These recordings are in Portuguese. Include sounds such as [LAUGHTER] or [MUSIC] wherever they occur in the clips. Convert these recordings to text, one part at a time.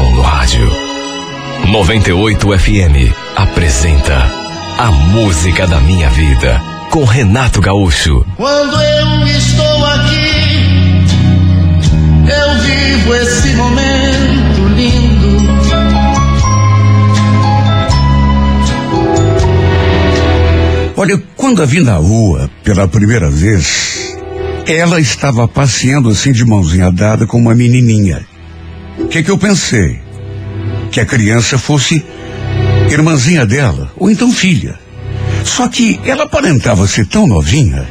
no rádio. 98 FM apresenta A Música da Minha Vida com Renato Gaúcho. Quando eu estou aqui, eu vivo esse momento lindo. Olha, quando a vi na rua pela primeira vez, ela estava passeando assim de mãozinha dada com uma menininha. Que, que eu pensei? Que a criança fosse irmãzinha dela, ou então filha. Só que ela aparentava ser tão novinha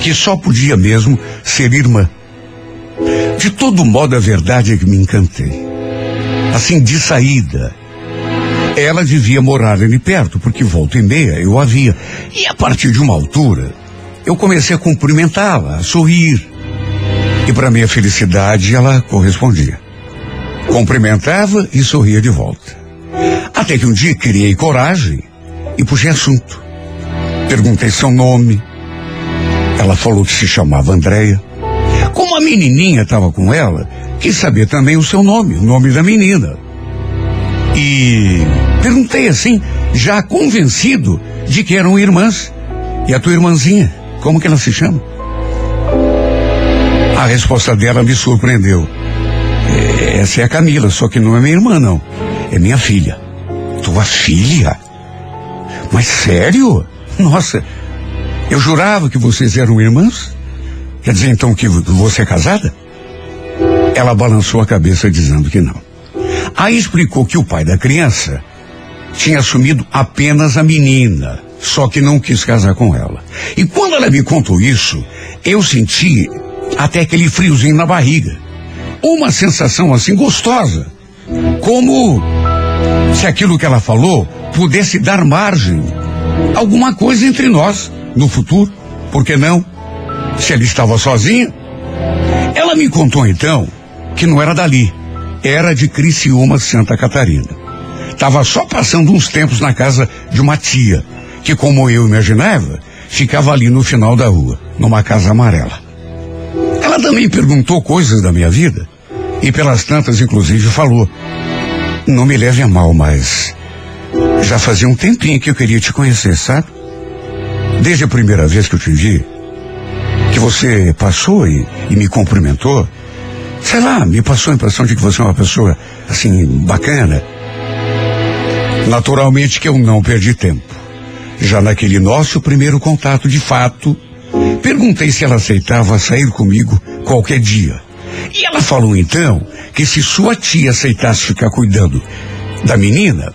que só podia mesmo ser irmã. De todo modo, a verdade é que me encantei. Assim, de saída. Ela devia morar ali perto, porque volta e meia eu a via. E a partir de uma altura, eu comecei a cumprimentá-la, a sorrir. E para minha felicidade, ela correspondia. Cumprimentava e sorria de volta. Até que um dia criei coragem e puxei assunto. Perguntei seu nome. Ela falou que se chamava Andréia. Como a menininha estava com ela, quis saber também o seu nome, o nome da menina. E perguntei assim, já convencido de que eram irmãs. E a tua irmãzinha? Como que ela se chama? A resposta dela me surpreendeu. É, essa é a Camila, só que não é minha irmã, não. É minha filha. Tua filha? Mas sério? Nossa, eu jurava que vocês eram irmãs? Quer dizer então que você é casada? Ela balançou a cabeça dizendo que não. Aí explicou que o pai da criança tinha assumido apenas a menina só que não quis casar com ela. E quando ela me contou isso, eu senti até aquele friozinho na barriga. Uma sensação assim gostosa. Como se aquilo que ela falou pudesse dar margem a alguma coisa entre nós no futuro. Por que não? Se ela estava sozinha. Ela me contou então que não era dali. Era de Criciúma, Santa Catarina. Estava só passando uns tempos na casa de uma tia que, como eu imaginava, ficava ali no final da rua, numa casa amarela. Ela também perguntou coisas da minha vida, e pelas tantas, inclusive, falou: Não me leve a mal, mas já fazia um tempinho que eu queria te conhecer, sabe? Desde a primeira vez que eu te vi, que você passou e, e me cumprimentou, sei lá, me passou a impressão de que você é uma pessoa, assim, bacana. Naturalmente que eu não perdi tempo. Já naquele nosso primeiro contato de fato, perguntei se ela aceitava sair comigo qualquer dia. E ela falou então que se sua tia aceitasse ficar cuidando da menina,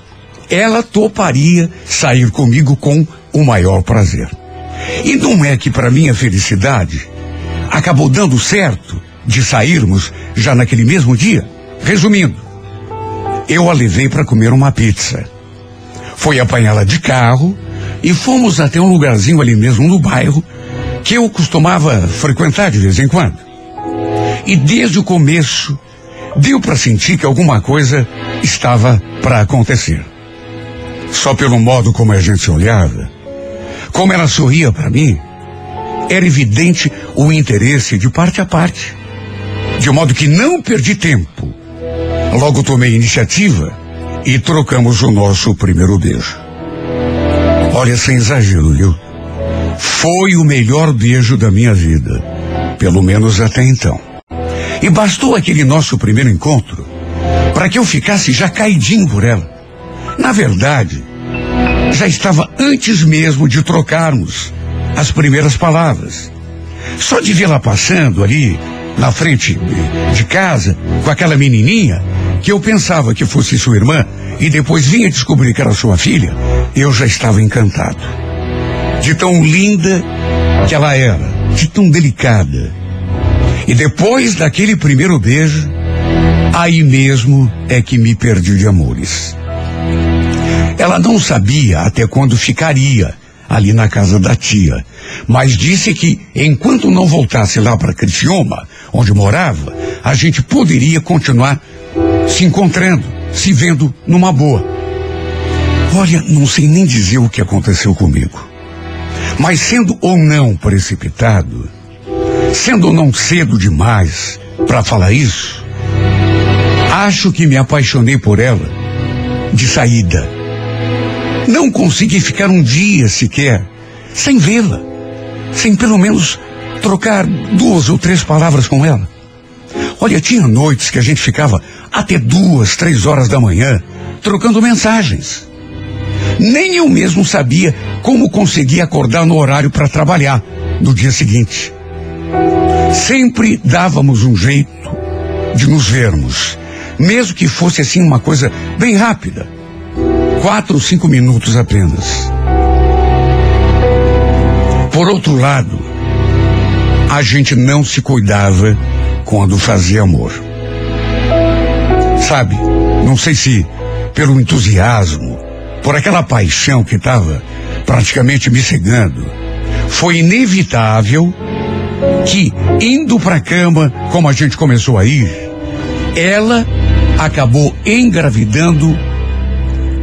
ela toparia sair comigo com o maior prazer. E não é que para minha felicidade acabou dando certo de sairmos já naquele mesmo dia? Resumindo, eu a levei para comer uma pizza. Foi apanhá-la de carro e fomos até um lugarzinho ali mesmo no bairro que eu costumava frequentar de vez em quando. E desde o começo deu para sentir que alguma coisa estava para acontecer. Só pelo modo como a gente se olhava, como ela sorria para mim, era evidente o interesse de parte a parte. De modo que não perdi tempo. Logo tomei iniciativa e trocamos o nosso primeiro beijo. Olha, sem exagero, viu? Foi o melhor beijo da minha vida. Pelo menos até então. E bastou aquele nosso primeiro encontro para que eu ficasse já caidinho por ela. Na verdade, já estava antes mesmo de trocarmos as primeiras palavras. Só de vê-la passando ali na frente de casa com aquela menininha que eu pensava que fosse sua irmã e depois vinha descobrir que era sua filha, eu já estava encantado. De tão linda que ela era, de tão delicada. E depois daquele primeiro beijo, aí mesmo é que me perdi de amores. Ela não sabia até quando ficaria ali na casa da tia, mas disse que enquanto não voltasse lá para Criciúma, onde morava, a gente poderia continuar se encontrando, se vendo numa boa. Olha, não sei nem dizer o que aconteceu comigo. Mas sendo ou não precipitado, sendo ou não cedo demais para falar isso, acho que me apaixonei por ela de saída. Não consegui ficar um dia sequer sem vê-la, sem pelo menos trocar duas ou três palavras com ela. Olha, tinha noites que a gente ficava até duas, três horas da manhã trocando mensagens. Nem eu mesmo sabia como conseguia acordar no horário para trabalhar no dia seguinte. Sempre dávamos um jeito de nos vermos, mesmo que fosse assim uma coisa bem rápida. Quatro, cinco minutos apenas. Por outro lado, a gente não se cuidava quando fazia amor. Sabe, não sei se pelo entusiasmo, por aquela paixão que estava praticamente me cegando, foi inevitável que, indo para a cama, como a gente começou a ir, ela acabou engravidando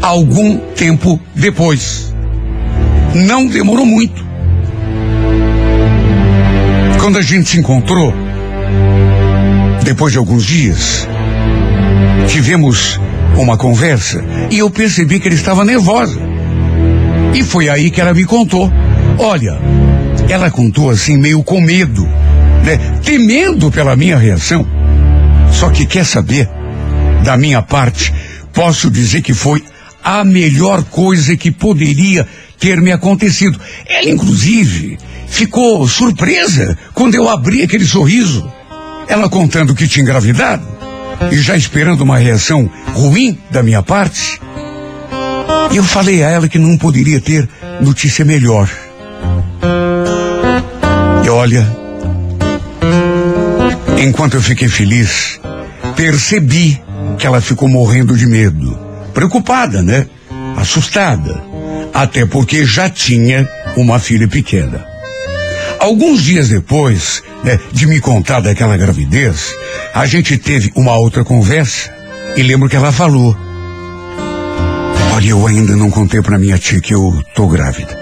algum tempo depois. Não demorou muito. Quando a gente se encontrou, depois de alguns dias, tivemos uma conversa e eu percebi que ele estava nervosa. E foi aí que ela me contou. Olha, ela contou assim, meio com medo, né? Temendo pela minha reação. Só que quer saber? Da minha parte, posso dizer que foi a melhor coisa que poderia ter me acontecido. Ela, inclusive, ficou surpresa quando eu abri aquele sorriso. Ela contando que tinha engravidado e já esperando uma reação ruim da minha parte. Eu falei a ela que não poderia ter notícia melhor. E olha, enquanto eu fiquei feliz, percebi que ela ficou morrendo de medo. Preocupada, né? Assustada. Até porque já tinha uma filha pequena. Alguns dias depois né, de me contar daquela gravidez, a gente teve uma outra conversa e lembro que ela falou: Olha, eu ainda não contei para minha tia que eu tô grávida.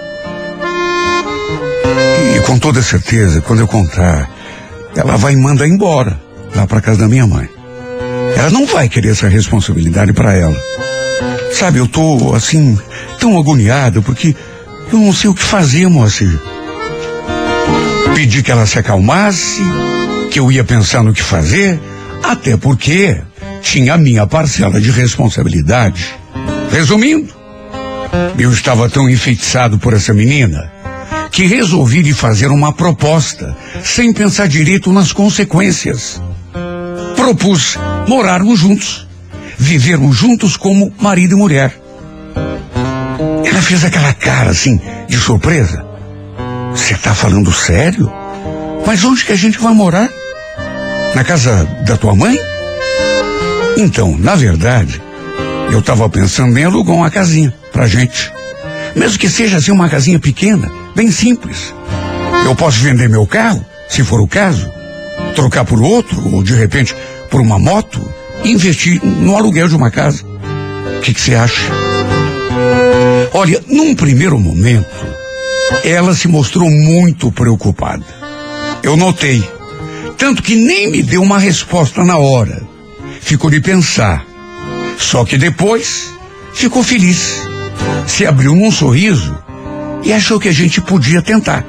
E com toda certeza, quando eu contar, ela vai me mandar embora lá para casa da minha mãe. Ela não vai querer essa responsabilidade para ela. Sabe, eu tô assim tão agoniado porque eu não sei o que fazer, Moacir. Pedi que ela se acalmasse, que eu ia pensar no que fazer, até porque tinha a minha parcela de responsabilidade. Resumindo, eu estava tão enfeitiçado por essa menina que resolvi lhe fazer uma proposta, sem pensar direito nas consequências. Propus morarmos juntos, vivermos juntos como marido e mulher. Ela fez aquela cara assim, de surpresa. Você está falando sério? Mas onde que a gente vai morar? Na casa da tua mãe? Então, na verdade, eu estava pensando em alugar uma casinha pra gente. Mesmo que seja assim uma casinha pequena, bem simples. Eu posso vender meu carro, se for o caso, trocar por outro, ou de repente por uma moto, e investir no aluguel de uma casa. O que você acha? Olha, num primeiro momento, ela se mostrou muito preocupada. Eu notei. Tanto que nem me deu uma resposta na hora. Ficou de pensar. Só que depois ficou feliz. Se abriu num sorriso e achou que a gente podia tentar.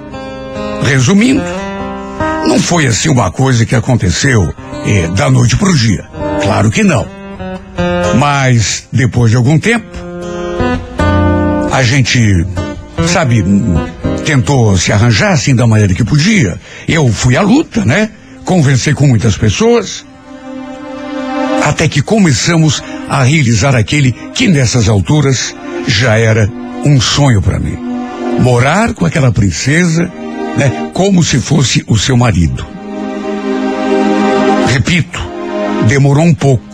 Resumindo, não foi assim uma coisa que aconteceu eh, da noite para o dia. Claro que não. Mas depois de algum tempo, a gente sabe, tentou se arranjar assim da maneira que podia. Eu fui à luta, né? Conversei com muitas pessoas. Até que começamos a realizar aquele que nessas alturas já era um sonho para mim. Morar com aquela princesa, né? Como se fosse o seu marido. Repito, demorou um pouco.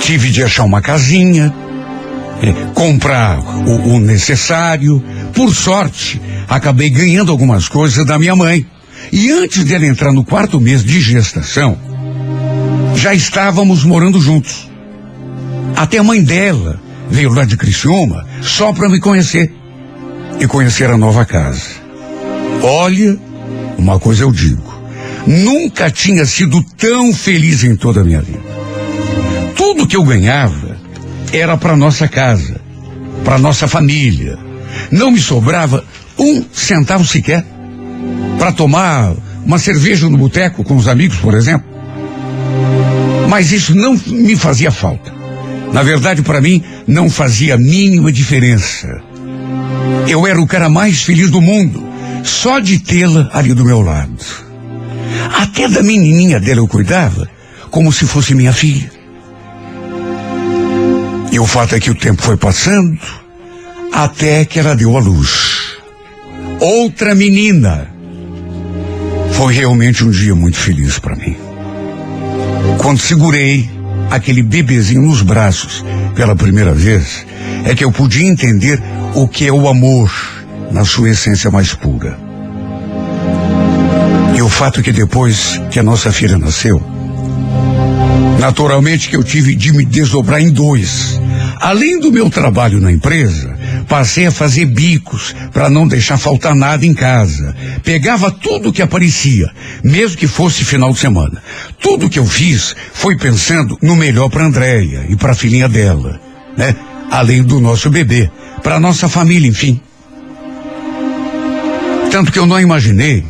Tive de achar uma casinha, comprar o, o necessário. Por sorte, acabei ganhando algumas coisas da minha mãe. E antes de ela entrar no quarto mês de gestação, já estávamos morando juntos. Até a mãe dela veio lá de Criciúma só para me conhecer e conhecer a nova casa. Olha, uma coisa eu digo: Nunca tinha sido tão feliz em toda a minha vida. Tudo que eu ganhava era para nossa casa, para nossa família. Não me sobrava um centavo sequer para tomar uma cerveja no boteco com os amigos, por exemplo. Mas isso não me fazia falta. Na verdade, para mim, não fazia a mínima diferença. Eu era o cara mais feliz do mundo, só de tê-la ali do meu lado. Até da menininha dela eu cuidava, como se fosse minha filha. E o fato é que o tempo foi passando, até que ela deu à luz. Outra menina. Foi realmente um dia muito feliz para mim. Quando segurei aquele bebezinho nos braços pela primeira vez, é que eu podia entender o que é o amor na sua essência mais pura. E o fato é que depois que a nossa filha nasceu, naturalmente que eu tive de me desdobrar em dois. Além do meu trabalho na empresa, passei a fazer bicos para não deixar faltar nada em casa. Pegava tudo que aparecia, mesmo que fosse final de semana. Tudo que eu fiz foi pensando no melhor para Andréia e para a filhinha dela, né? Além do nosso bebê, para nossa família, enfim. Tanto que eu não imaginei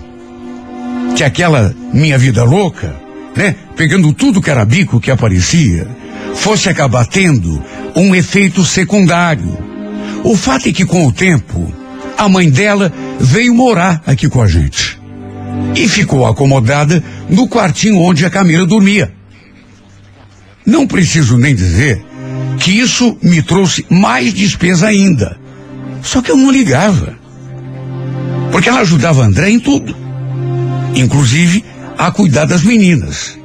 que aquela minha vida louca, né, pegando tudo que era bico que aparecia, fosse acabar tendo um efeito secundário. O fato é que com o tempo, a mãe dela veio morar aqui com a gente. E ficou acomodada no quartinho onde a Camila dormia. Não preciso nem dizer que isso me trouxe mais despesa ainda. Só que eu não ligava. Porque ela ajudava André em tudo. Inclusive a cuidar das meninas.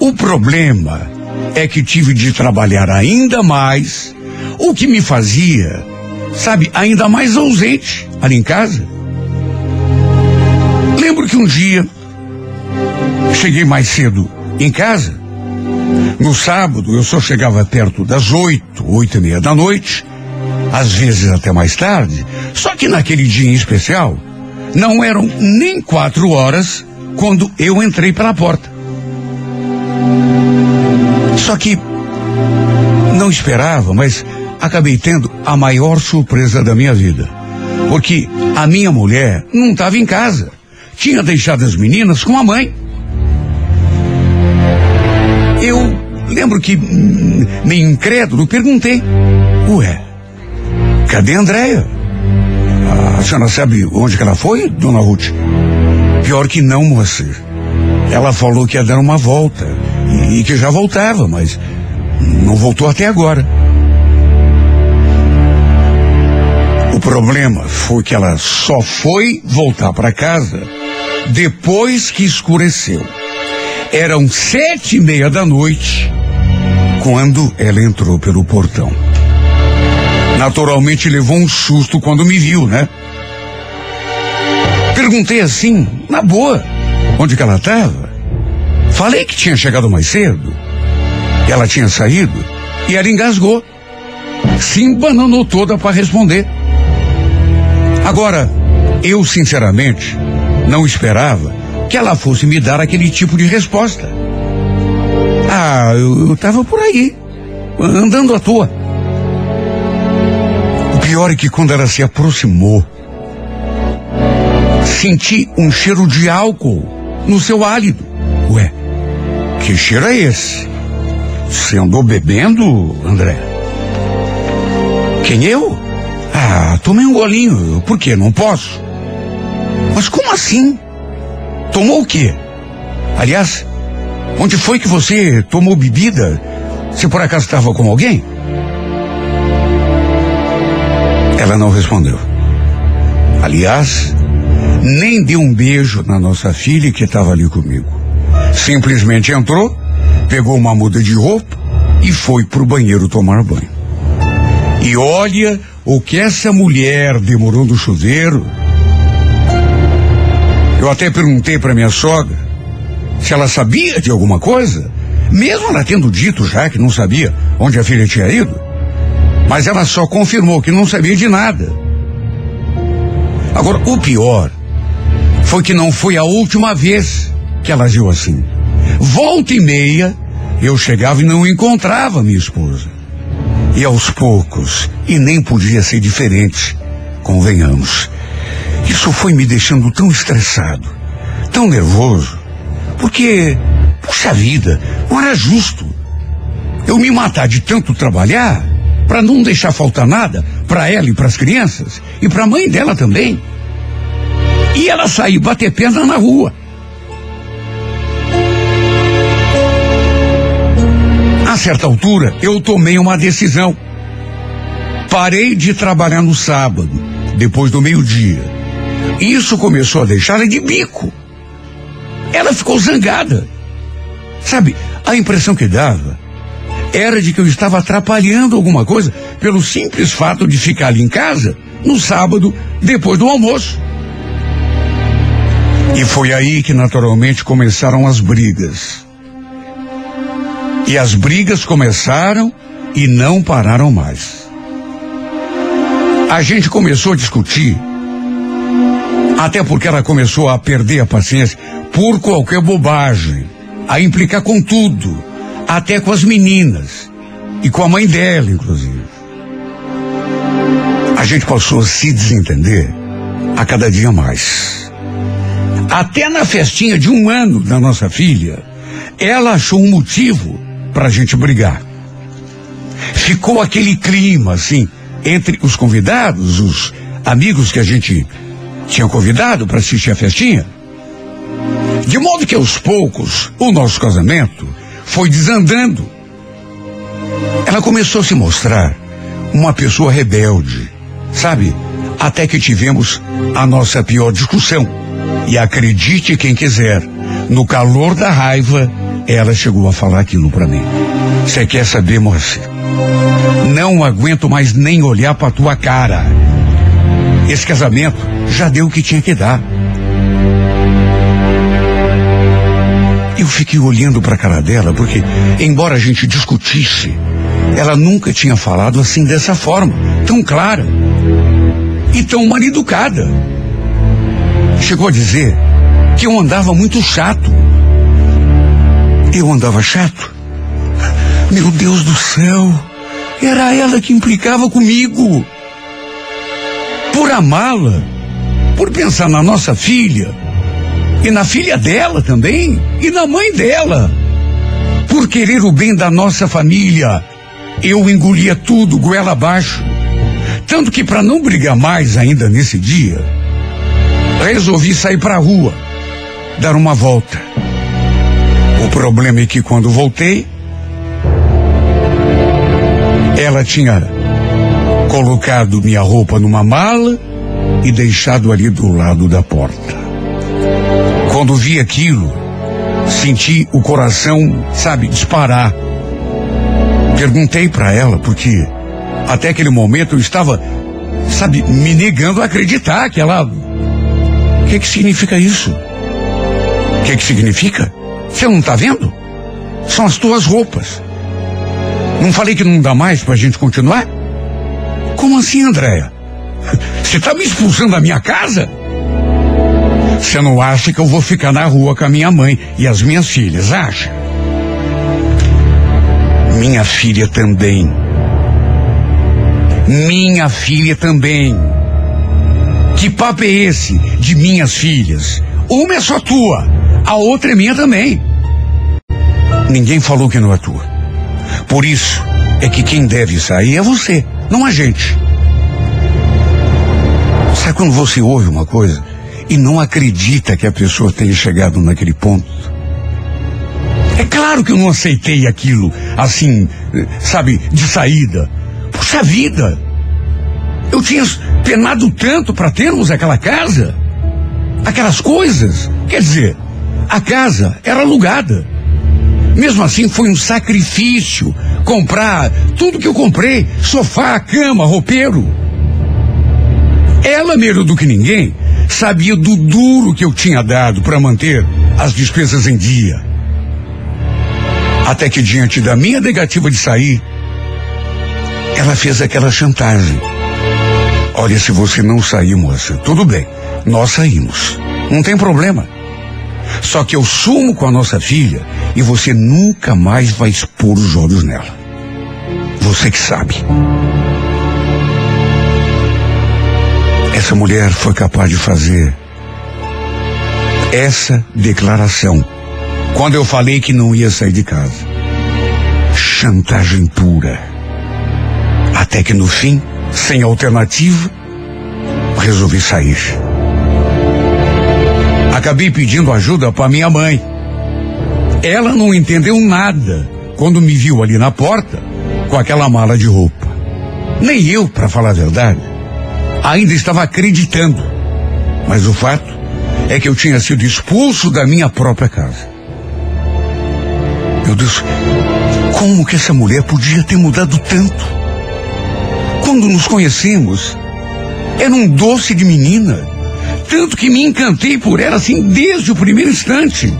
O problema é que tive de trabalhar ainda mais, o que me fazia, sabe, ainda mais ausente ali em casa. Lembro que um dia cheguei mais cedo em casa. No sábado eu só chegava perto das oito, oito e meia da noite, às vezes até mais tarde. Só que naquele dia em especial, não eram nem quatro horas quando eu entrei pela porta. Só que não esperava, mas acabei tendo a maior surpresa da minha vida. Porque a minha mulher não estava em casa. Tinha deixado as meninas com a mãe. Eu lembro que, hum, meio incrédulo, perguntei: Ué, cadê a Andréia? A senhora sabe onde que ela foi, dona Ruth? Pior que não, moça. Ela falou que ia dar uma volta e, e que já voltava, mas não voltou até agora. O problema foi que ela só foi voltar para casa depois que escureceu. Eram sete e meia da noite quando ela entrou pelo portão. Naturalmente levou um susto quando me viu, né? Perguntei assim, na boa, onde que ela estava. Falei que tinha chegado mais cedo. Que ela tinha saído e ela engasgou. Se embananou toda para responder. Agora, eu sinceramente não esperava que ela fosse me dar aquele tipo de resposta. Ah, eu estava por aí, andando à toa. O pior é que quando ela se aproximou, senti um cheiro de álcool no seu hálito. Ué, que cheiro é esse? Você andou bebendo, André? Quem eu? Ah, tomei um golinho. Por quê? Não posso? Mas como assim? Tomou o quê? Aliás, onde foi que você tomou bebida? Se por acaso estava com alguém? Ela não respondeu. Aliás, nem deu um beijo na nossa filha que estava ali comigo. Simplesmente entrou, pegou uma muda de roupa e foi pro banheiro tomar banho. E olha o que essa mulher demorou no chuveiro. Eu até perguntei para minha sogra se ela sabia de alguma coisa, mesmo ela tendo dito já que não sabia onde a filha tinha ido. Mas ela só confirmou que não sabia de nada. Agora, o pior foi que não foi a última vez que ela agiu assim. Volta e meia, eu chegava e não encontrava minha esposa. E aos poucos, e nem podia ser diferente, convenhamos. Isso foi me deixando tão estressado, tão nervoso, porque, puxa vida, não era justo. Eu me matar de tanto trabalhar para não deixar faltar nada para ela e para as crianças e para a mãe dela também. E ela sair bater perna na rua. A certa altura, eu tomei uma decisão. Parei de trabalhar no sábado, depois do meio-dia. Isso começou a deixá-la de bico. Ela ficou zangada. Sabe, a impressão que dava era de que eu estava atrapalhando alguma coisa pelo simples fato de ficar ali em casa no sábado, depois do almoço. E foi aí que naturalmente começaram as brigas. E as brigas começaram e não pararam mais. A gente começou a discutir, até porque ela começou a perder a paciência por qualquer bobagem, a implicar com tudo, até com as meninas e com a mãe dela, inclusive. A gente passou a se desentender a cada dia mais. Até na festinha de um ano da nossa filha, ela achou um motivo para a gente brigar. Ficou aquele clima, assim, entre os convidados, os amigos que a gente tinha convidado para assistir a festinha. De modo que aos poucos, o nosso casamento foi desandando. Ela começou a se mostrar uma pessoa rebelde, sabe? Até que tivemos a nossa pior discussão. E acredite quem quiser, no calor da raiva, ela chegou a falar aquilo para mim. Você quer saber, moça? Não aguento mais nem olhar para tua cara. Esse casamento já deu o que tinha que dar. Eu fiquei olhando para a cara dela porque, embora a gente discutisse, ela nunca tinha falado assim dessa forma, tão clara e tão mal educada. Chegou a dizer que eu andava muito chato. Eu andava chato? Meu Deus do céu! Era ela que implicava comigo. Por amá-la, por pensar na nossa filha, e na filha dela também, e na mãe dela. Por querer o bem da nossa família, eu engolia tudo goela abaixo. Tanto que para não brigar mais ainda nesse dia, resolvi sair para a rua, dar uma volta. Problema é que quando voltei, ela tinha colocado minha roupa numa mala e deixado ali do lado da porta. Quando vi aquilo, senti o coração, sabe, disparar. Perguntei para ela porque até aquele momento eu estava, sabe, me negando a acreditar que ela. O que que significa isso? O que que significa? Você não está vendo? São as tuas roupas. Não falei que não dá mais para a gente continuar? Como assim, Andréia? Você está me expulsando da minha casa? Você não acha que eu vou ficar na rua com a minha mãe e as minhas filhas, acha? Minha filha também. Minha filha também. Que papo é esse de minhas filhas? Uma é só tua, a outra é minha também. Ninguém falou que não é tua. Por isso é que quem deve sair é você, não a gente. Sabe quando você ouve uma coisa e não acredita que a pessoa tenha chegado naquele ponto? É claro que eu não aceitei aquilo assim, sabe, de saída. Puxa vida! Eu tinha penado tanto para termos aquela casa, aquelas coisas. Quer dizer, a casa era alugada. Mesmo assim, foi um sacrifício comprar tudo que eu comprei: sofá, cama, roupeiro. Ela, melhor do que ninguém, sabia do duro que eu tinha dado para manter as despesas em dia. Até que, diante da minha negativa de sair, ela fez aquela chantagem. Olha, se você não sair, moça, tudo bem, nós saímos. Não tem problema. Só que eu sumo com a nossa filha e você nunca mais vai expor os olhos nela. Você que sabe. Essa mulher foi capaz de fazer essa declaração quando eu falei que não ia sair de casa. Chantagem pura. Até que no fim, sem alternativa, resolvi sair. Acabei pedindo ajuda para minha mãe. Ela não entendeu nada quando me viu ali na porta com aquela mala de roupa. Nem eu, para falar a verdade, ainda estava acreditando. Mas o fato é que eu tinha sido expulso da minha própria casa. Meu Deus, como que essa mulher podia ter mudado tanto? Quando nos conhecemos, era um doce de menina. Tanto que me encantei por ela assim desde o primeiro instante.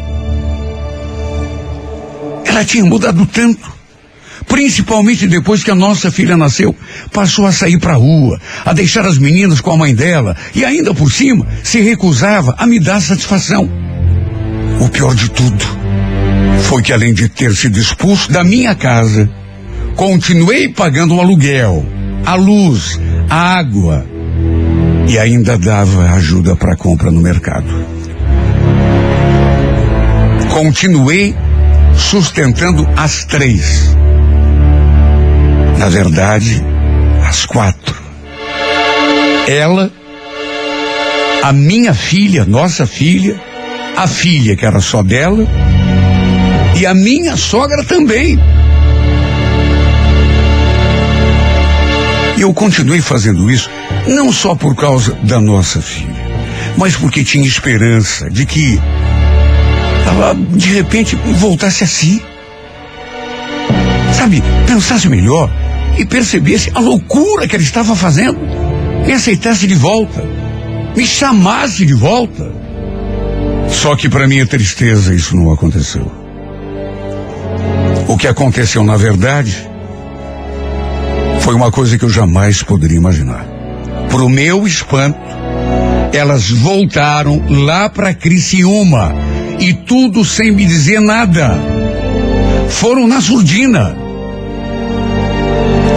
Ela tinha mudado tanto. Principalmente depois que a nossa filha nasceu, passou a sair para a rua, a deixar as meninas com a mãe dela e ainda por cima se recusava a me dar satisfação. O pior de tudo foi que além de ter sido expulso da minha casa, continuei pagando o aluguel, a luz, a água e ainda dava ajuda para compra no mercado. Continuei sustentando as três. Na verdade, as quatro. Ela, a minha filha, nossa filha, a filha que era só dela e a minha sogra também. E eu continuei fazendo isso não só por causa da nossa filha, mas porque tinha esperança de que ela de repente voltasse a si. Sabe, pensasse melhor e percebesse a loucura que ela estava fazendo. Me aceitasse de volta, me chamasse de volta. Só que para minha tristeza isso não aconteceu. O que aconteceu na verdade foi uma coisa que eu jamais poderia imaginar. Pro meu espanto, elas voltaram lá para Criciúma e tudo sem me dizer nada. Foram na surdina.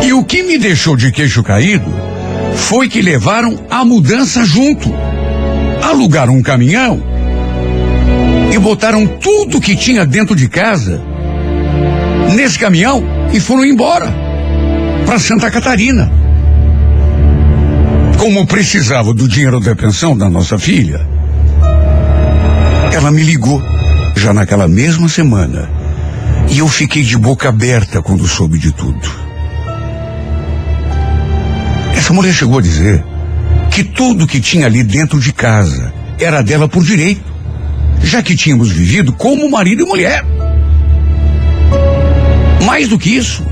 E o que me deixou de queixo caído foi que levaram a mudança junto. Alugaram um caminhão e botaram tudo que tinha dentro de casa nesse caminhão e foram embora para Santa Catarina. Como precisava do dinheiro da pensão da nossa filha, ela me ligou já naquela mesma semana e eu fiquei de boca aberta quando soube de tudo. Essa mulher chegou a dizer que tudo que tinha ali dentro de casa era dela por direito, já que tínhamos vivido como marido e mulher. Mais do que isso,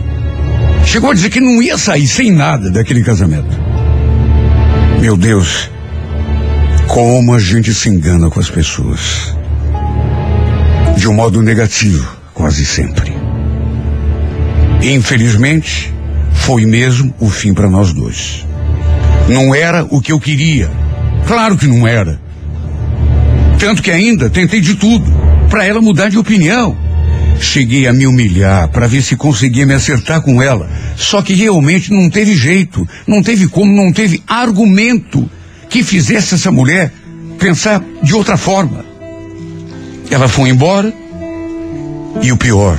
chegou a dizer que não ia sair sem nada daquele casamento. Meu Deus, como a gente se engana com as pessoas. De um modo negativo, quase sempre. Infelizmente, foi mesmo o fim para nós dois. Não era o que eu queria. Claro que não era. Tanto que ainda tentei de tudo para ela mudar de opinião. Cheguei a me humilhar para ver se conseguia me acertar com ela. Só que realmente não teve jeito, não teve como, não teve argumento que fizesse essa mulher pensar de outra forma. Ela foi embora e o pior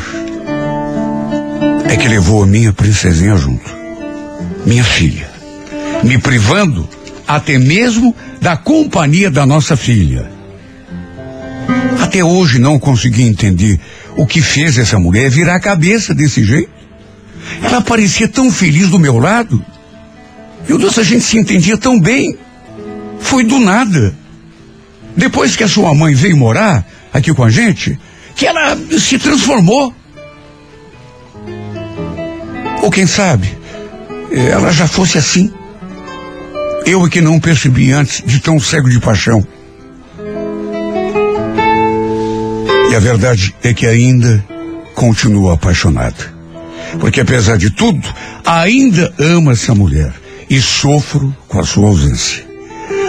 é que levou a minha princesinha junto. Minha filha. Me privando até mesmo da companhia da nossa filha. Até hoje não consegui entender o que fez essa mulher virar a cabeça desse jeito. Ela parecia tão feliz do meu lado. Meu Deus, a gente se entendia tão bem. Foi do nada. Depois que a sua mãe veio morar aqui com a gente, que ela se transformou. Ou quem sabe, ela já fosse assim. Eu é que não percebi antes de tão cego de paixão. E a verdade é que ainda continuo apaixonada. Porque apesar de tudo, ainda amo essa mulher e sofro com a sua ausência.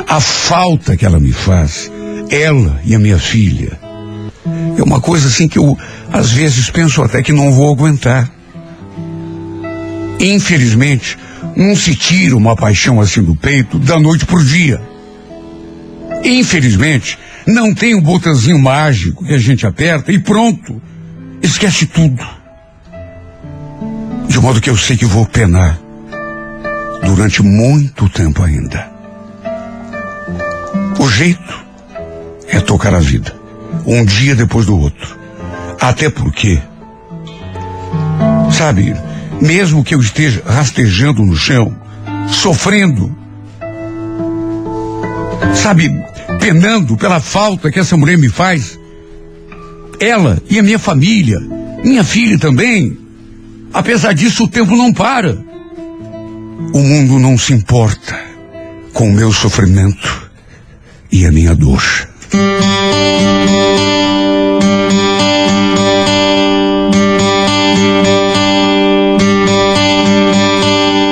A falta que ela me faz, ela e a minha filha, É uma coisa assim que eu, às vezes, penso até que não vou aguentar. Infelizmente, não se tira uma paixão assim do peito da noite por dia. Infelizmente, não tem um botãozinho mágico que a gente aperta e pronto, esquece tudo. De modo que eu sei que vou penar durante muito tempo ainda. O jeito é tocar a vida, um dia depois do outro. Até porque, sabe, mesmo que eu esteja rastejando no chão, sofrendo, sabe, penando pela falta que essa mulher me faz, ela e a minha família, minha filha também, apesar disso o tempo não para. O mundo não se importa com o meu sofrimento e a minha dor.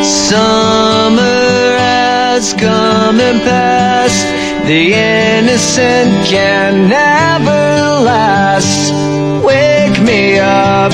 Summer has come and passed. The innocent can never last. Wake me up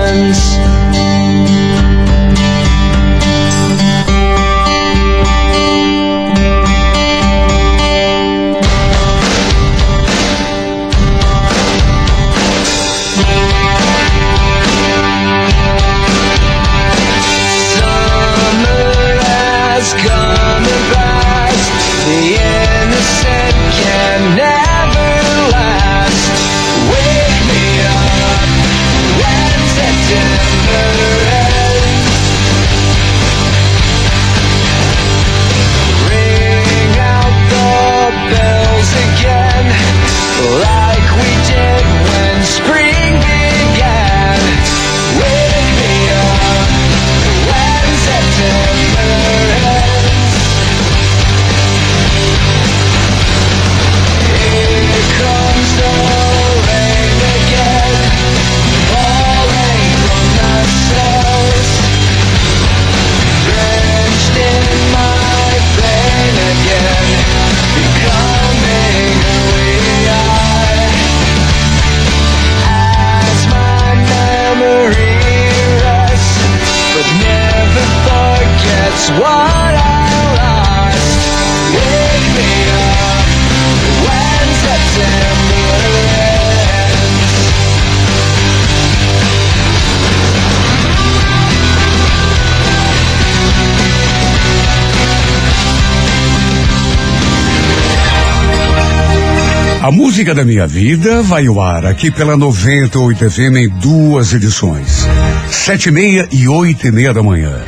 Música da minha vida vai ao ar aqui pela 98 FM em duas edições, sete e meia e oito e meia da manhã.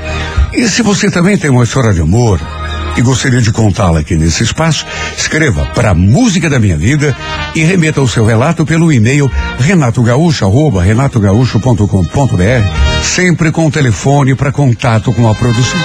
E se você também tem uma história de amor e gostaria de contá-la aqui nesse espaço, escreva para Música da Minha Vida e remeta o seu relato pelo e-mail renatogaúcho, arroba renatogaúcho.com.br, sempre com o telefone para contato com a produção.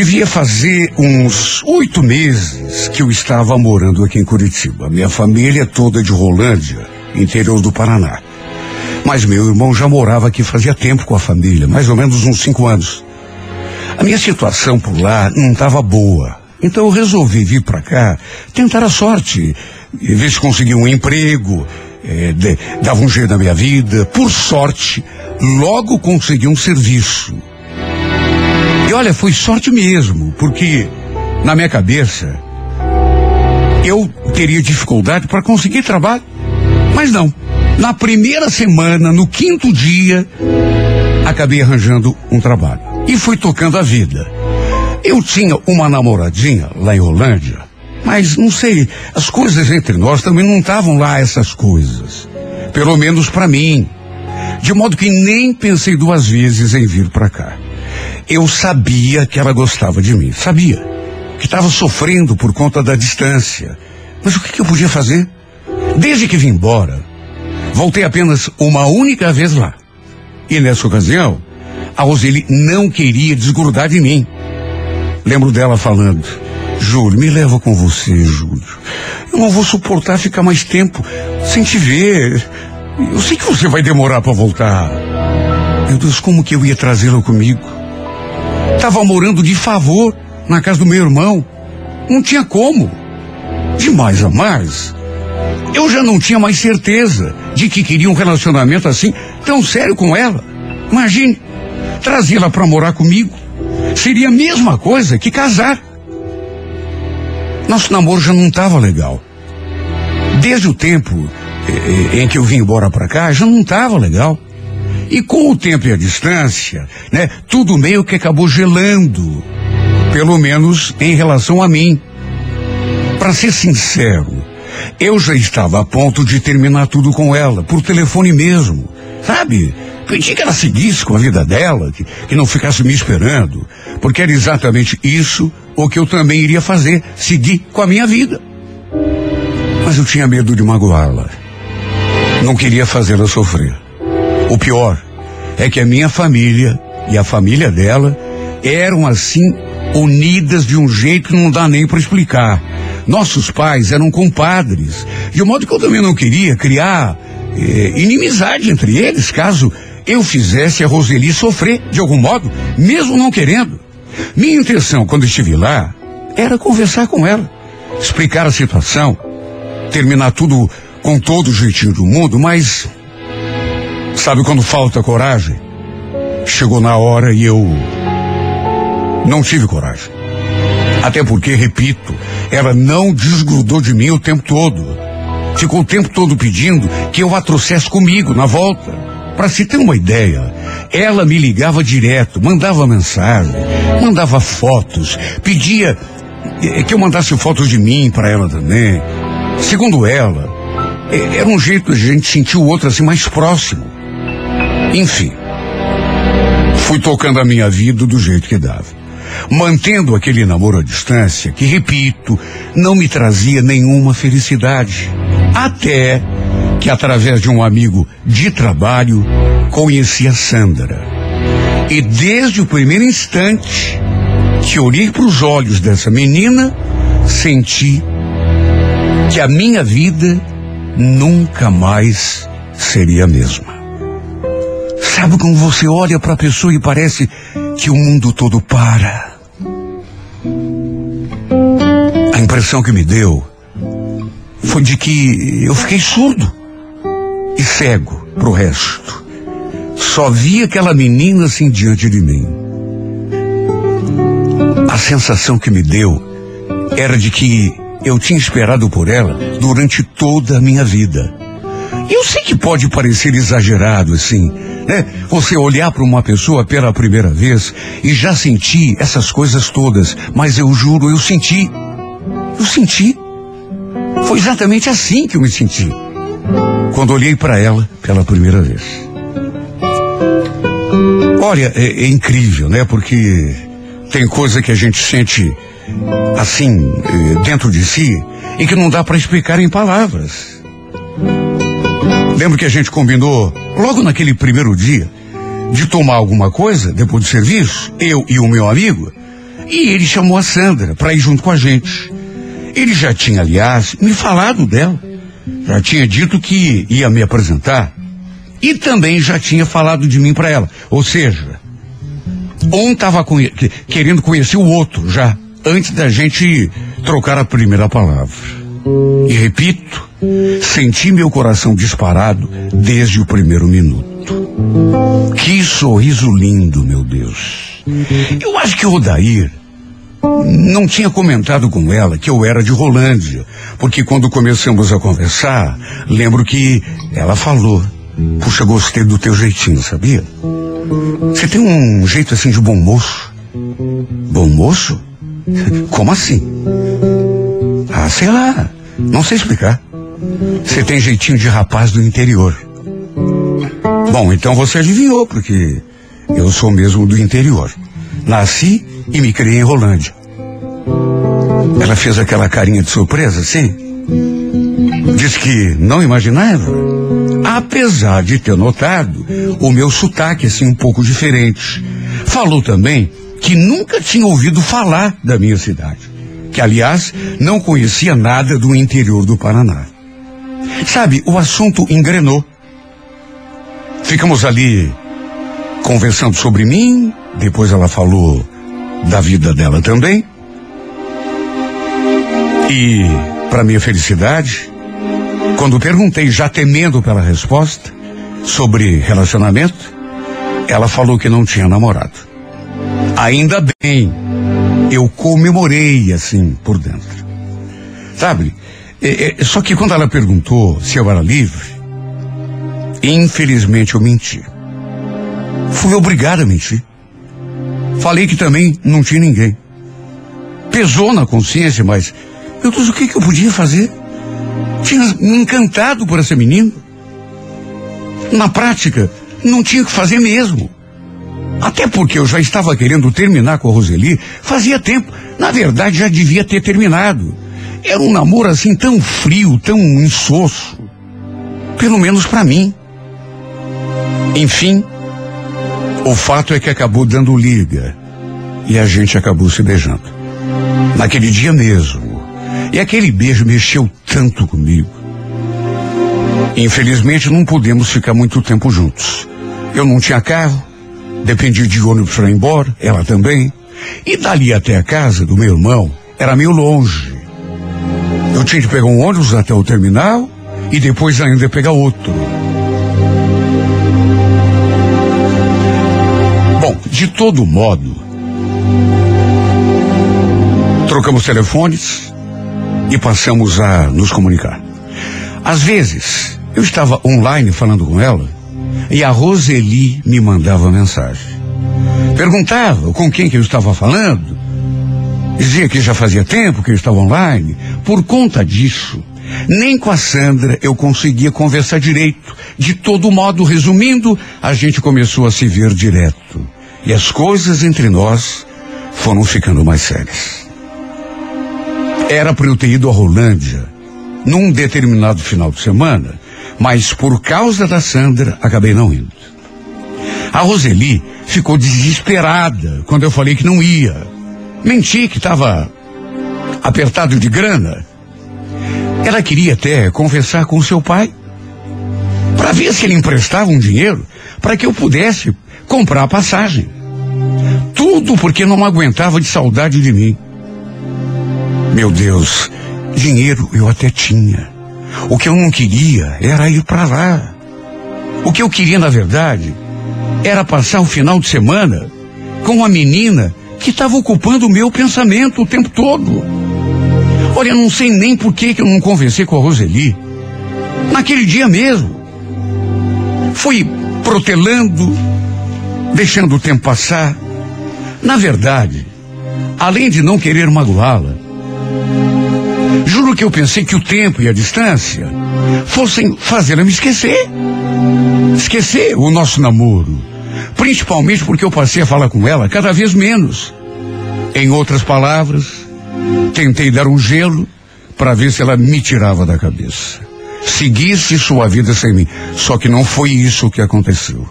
Devia fazer uns oito meses que eu estava morando aqui em Curitiba. Minha família é toda de Rolândia, interior do Paraná. Mas meu irmão já morava aqui fazia tempo com a família, mais ou menos uns cinco anos. A minha situação por lá não estava boa. Então eu resolvi vir para cá, tentar a sorte, ver se conseguia um emprego, eh, de, dava um jeito na minha vida. Por sorte, logo consegui um serviço. E olha, foi sorte mesmo, porque na minha cabeça eu teria dificuldade para conseguir trabalho. Mas não. Na primeira semana, no quinto dia, acabei arranjando um trabalho. E fui tocando a vida. Eu tinha uma namoradinha lá em Holândia, mas não sei, as coisas entre nós também não estavam lá essas coisas. Pelo menos para mim. De modo que nem pensei duas vezes em vir para cá. Eu sabia que ela gostava de mim, sabia. Que estava sofrendo por conta da distância. Mas o que, que eu podia fazer? Desde que vim embora, voltei apenas uma única vez lá. E nessa ocasião, a Roseli não queria desgrudar de mim. Lembro dela falando: Júlio, me leva com você, Júlio. Eu não vou suportar ficar mais tempo sem te ver. Eu sei que você vai demorar para voltar. Meu Deus, como que eu ia trazê-la comigo? Tava morando de favor na casa do meu irmão. Não tinha como. De mais a mais, eu já não tinha mais certeza de que queria um relacionamento assim tão sério com ela. Imagine, trazê-la para morar comigo. Seria a mesma coisa que casar. Nosso namoro já não estava legal. Desde o tempo eh, eh, em que eu vim embora para cá, já não estava legal. E com o tempo e a distância, né, tudo meio que acabou gelando. Pelo menos em relação a mim. Para ser sincero, eu já estava a ponto de terminar tudo com ela, por telefone mesmo. Sabe? Pedi que ela seguisse com a vida dela, que, que não ficasse me esperando. Porque era exatamente isso o que eu também iria fazer, seguir com a minha vida. Mas eu tinha medo de magoá-la. Não queria fazê-la sofrer. O pior é que a minha família e a família dela eram assim unidas de um jeito que não dá nem para explicar. Nossos pais eram compadres, de modo que eu também não queria criar eh, inimizade entre eles, caso eu fizesse a Roseli sofrer de algum modo, mesmo não querendo. Minha intenção quando estive lá era conversar com ela, explicar a situação, terminar tudo com todo o jeitinho do mundo, mas sabe quando falta coragem? Chegou na hora e eu não tive coragem. Até porque, repito, ela não desgrudou de mim o tempo todo. Ficou o tempo todo pedindo que eu a trouxesse comigo na volta. Para se ter uma ideia, ela me ligava direto, mandava mensagem, mandava fotos, pedia eh, que eu mandasse fotos de mim para ela também. Segundo ela, eh, era um jeito de a gente sentir o outro assim mais próximo. Enfim, fui tocando a minha vida do jeito que dava mantendo aquele namoro à distância que, repito, não me trazia nenhuma felicidade. Até que, através de um amigo de trabalho, conheci a Sandra. E desde o primeiro instante que olhei para os olhos dessa menina, senti que a minha vida nunca mais seria a mesma. Sabe quando você olha para a pessoa e parece que o mundo todo para? A impressão que me deu foi de que eu fiquei surdo e cego pro resto. Só vi aquela menina assim diante de mim. A sensação que me deu era de que eu tinha esperado por ela durante toda a minha vida. Eu sei que pode parecer exagerado assim, né? Você olhar para uma pessoa pela primeira vez e já sentir essas coisas todas, mas eu juro, eu senti. Eu senti. Foi exatamente assim que eu me senti. Quando olhei para ela pela primeira vez. Olha, é, é, incrível, né? Porque tem coisa que a gente sente assim, é, dentro de si, e que não dá para explicar em palavras. Lembro que a gente combinou, logo naquele primeiro dia, de tomar alguma coisa depois do serviço, eu e o meu amigo, E ele chamou a Sandra para ir junto com a gente. Ele já tinha, aliás, me falado dela. Já tinha dito que ia me apresentar. E também já tinha falado de mim para ela. Ou seja, um estava querendo conhecer o outro já, antes da gente trocar a primeira palavra. E repito, senti meu coração disparado desde o primeiro minuto. Que sorriso lindo, meu Deus. Eu acho que o Odair não tinha comentado com ela que eu era de Rolândia, porque quando começamos a conversar, lembro que ela falou: Puxa, gostei do teu jeitinho, sabia? Você tem um jeito assim de bom moço. Bom moço? Como assim? Ah, sei lá. Não sei explicar. Você tem jeitinho de rapaz do interior. Bom, então você adivinhou, porque eu sou mesmo do interior. Nasci e me criei em Rolândia. Ela fez aquela carinha de surpresa, sim? Diz que não imaginava. Apesar de ter notado o meu sotaque assim um pouco diferente. Falou também que nunca tinha ouvido falar da minha cidade. Que, aliás, não conhecia nada do interior do Paraná. Sabe, o assunto engrenou. Ficamos ali conversando sobre mim, depois ela falou da vida dela também. E, para minha felicidade, quando perguntei, já temendo pela resposta, sobre relacionamento, ela falou que não tinha namorado. Ainda bem, eu comemorei assim por dentro. Sabe? É, é, só que quando ela perguntou se eu era livre, infelizmente eu menti. Fui obrigado a mentir. Falei que também não tinha ninguém. Pesou na consciência, mas, meu Deus, o que, que eu podia fazer? Tinha me encantado por essa menina. Na prática, não tinha o que fazer mesmo. Até porque eu já estava querendo terminar com a Roseli fazia tempo. Na verdade, já devia ter terminado. Era um namoro assim tão frio, tão insosso. Pelo menos para mim. Enfim, o fato é que acabou dando liga. E a gente acabou se beijando. Naquele dia mesmo. E aquele beijo mexeu tanto comigo. Infelizmente não pudemos ficar muito tempo juntos. Eu não tinha carro, dependia de ônibus para ir embora, ela também. E dali até a casa do meu irmão era meio longe. Eu tinha que pegar um ônibus até o terminal e depois ainda pegar outro. Bom, de todo modo, trocamos telefones e passamos a nos comunicar. Às vezes, eu estava online falando com ela e a Roseli me mandava mensagem. Perguntava com quem que eu estava falando. Dizia que já fazia tempo que eu estava online. Por conta disso, nem com a Sandra eu conseguia conversar direito. De todo modo, resumindo, a gente começou a se ver direto. E as coisas entre nós foram ficando mais sérias. Era para eu ter ido a Rolândia num determinado final de semana, mas por causa da Sandra acabei não indo. A Roseli ficou desesperada quando eu falei que não ia. Menti que estava apertado de grana. Ela queria até conversar com seu pai para ver se ele emprestava um dinheiro para que eu pudesse comprar a passagem. Tudo porque não aguentava de saudade de mim. Meu Deus, dinheiro eu até tinha. O que eu não queria era ir para lá. O que eu queria, na verdade, era passar o final de semana com uma menina que estava ocupando o meu pensamento o tempo todo. Olha, eu não sei nem por que, que eu não conversei com a Roseli. Naquele dia mesmo. Fui protelando, deixando o tempo passar. Na verdade, além de não querer magoá-la, juro que eu pensei que o tempo e a distância fossem fazê-la me esquecer. Esquecer o nosso namoro. Principalmente porque eu passei a falar com ela cada vez menos. Em outras palavras, tentei dar um gelo para ver se ela me tirava da cabeça. Seguisse sua vida sem mim. Só que não foi isso que aconteceu.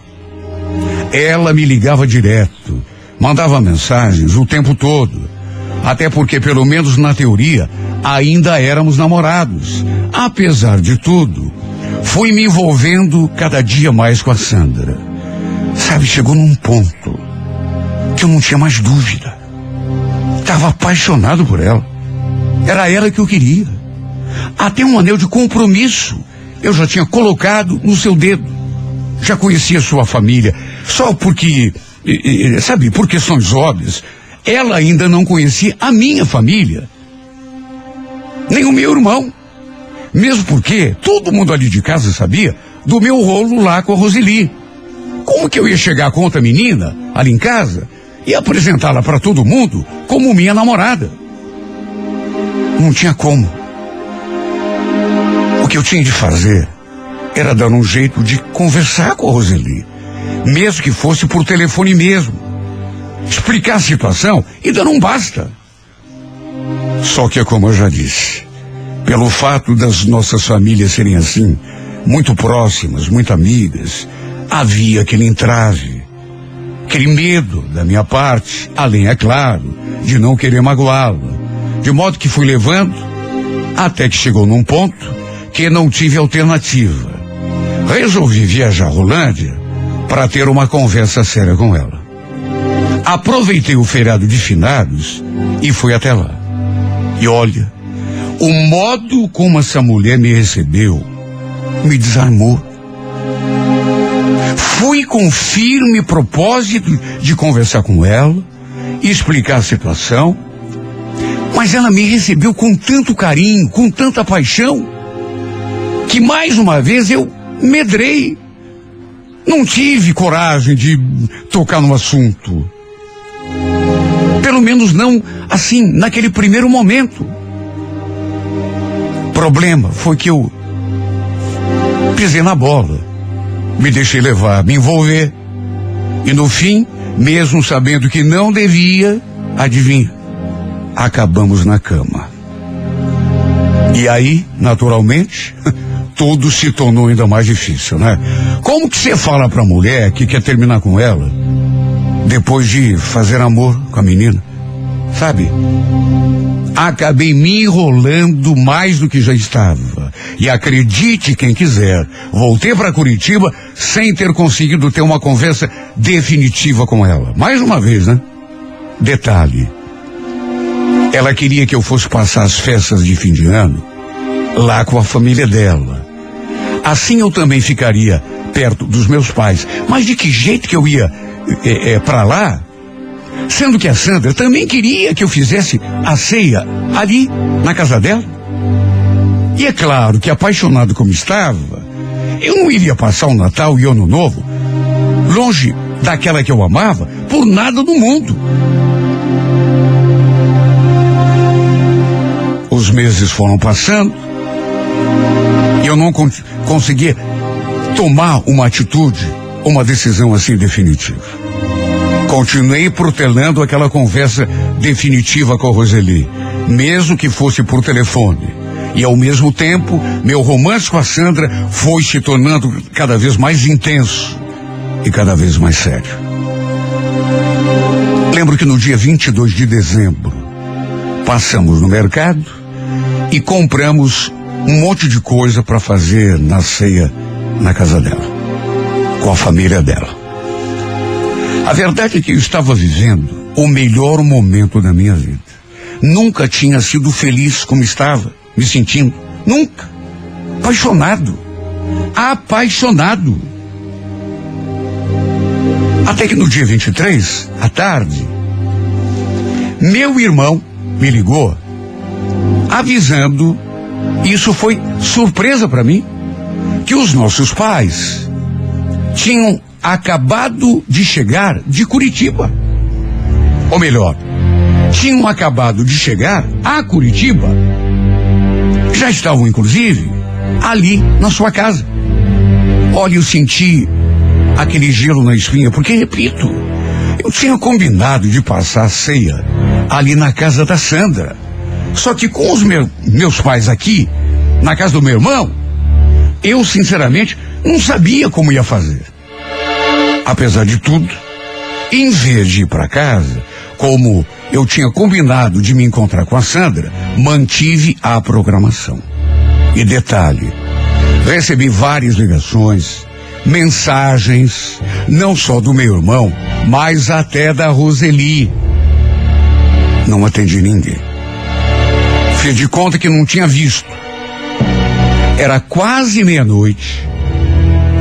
Ela me ligava direto, Mandava mensagens o tempo todo. Até porque, pelo menos na teoria, ainda éramos namorados. Apesar de tudo, fui me envolvendo cada dia mais com a Sandra. Sabe, chegou num ponto que eu não tinha mais dúvida. Estava apaixonado por ela. Era ela que eu queria. Até um anel de compromisso eu já tinha colocado no seu dedo. Já conhecia sua família, só porque, sabe, por questões óbvias, ela ainda não conhecia a minha família, nem o meu irmão. Mesmo porque todo mundo ali de casa sabia do meu rolo lá com a Roseli. Como que eu ia chegar com outra menina ali em casa e apresentá-la para todo mundo como minha namorada? Não tinha como. O que eu tinha de fazer era dar um jeito de conversar com a Roseli, mesmo que fosse por telefone mesmo. Explicar a situação e dar um basta. Só que é como eu já disse, pelo fato das nossas famílias serem assim, muito próximas, muito amigas, havia aquele entrave, aquele medo da minha parte, além, é claro, de não querer magoá-la. De modo que fui levando, até que chegou num ponto que não tive alternativa. Resolvi viajar a Rolândia para ter uma conversa séria com ela. Aproveitei o feriado de finados e fui até lá. E olha, o modo como essa mulher me recebeu me desarmou. Fui com firme propósito de conversar com ela e explicar a situação, mas ela me recebeu com tanto carinho, com tanta paixão, que mais uma vez eu medrei. Não tive coragem de tocar no assunto. Pelo menos não assim, naquele primeiro momento. Problema foi que eu pisei na bola. Me deixei levar, me envolver. E no fim, mesmo sabendo que não devia, adivinha, acabamos na cama. E aí, naturalmente, [LAUGHS] tudo se tornou ainda mais difícil, né? Como que você fala pra mulher que quer terminar com ela depois de fazer amor com a menina? Sabe? Acabei me enrolando mais do que já estava. E acredite quem quiser, voltei para Curitiba sem ter conseguido ter uma conversa definitiva com ela. Mais uma vez, né? Detalhe. Ela queria que eu fosse passar as festas de fim de ano lá com a família dela. Assim eu também ficaria perto dos meus pais. Mas de que jeito que eu ia é, é, para lá? Sendo que a Sandra também queria que eu fizesse a ceia ali, na casa dela. E é claro que, apaixonado como estava, eu não iria passar o Natal e o Ano Novo longe daquela que eu amava por nada do mundo. Os meses foram passando e eu não con conseguia tomar uma atitude, uma decisão assim definitiva. Continuei protelando aquela conversa definitiva com a Roseli, mesmo que fosse por telefone. E ao mesmo tempo, meu romance com a Sandra foi se tornando cada vez mais intenso e cada vez mais sério. Lembro que no dia 22 de dezembro, passamos no mercado e compramos um monte de coisa para fazer na ceia na casa dela, com a família dela. A verdade é que eu estava vivendo o melhor momento da minha vida. Nunca tinha sido feliz como estava, me sentindo. Nunca. Apaixonado. Apaixonado. Até que no dia 23, à tarde, meu irmão me ligou avisando, isso foi surpresa para mim, que os nossos pais tinham acabado de chegar de Curitiba. Ou melhor, tinham acabado de chegar a Curitiba. Já estavam, inclusive, ali na sua casa. Olha, eu senti aquele gelo na espinha, porque, repito, eu tinha combinado de passar a ceia ali na casa da Sandra. Só que com os meu, meus pais aqui, na casa do meu irmão, eu, sinceramente, não sabia como ia fazer. Apesar de tudo, Em vez de ir para casa, como eu tinha combinado de me encontrar com a Sandra, mantive a programação. E detalhe, recebi várias ligações, mensagens, não só do meu irmão, mas até da Roseli. Não atendi ninguém. Fiz de conta que não tinha visto. Era quase meia-noite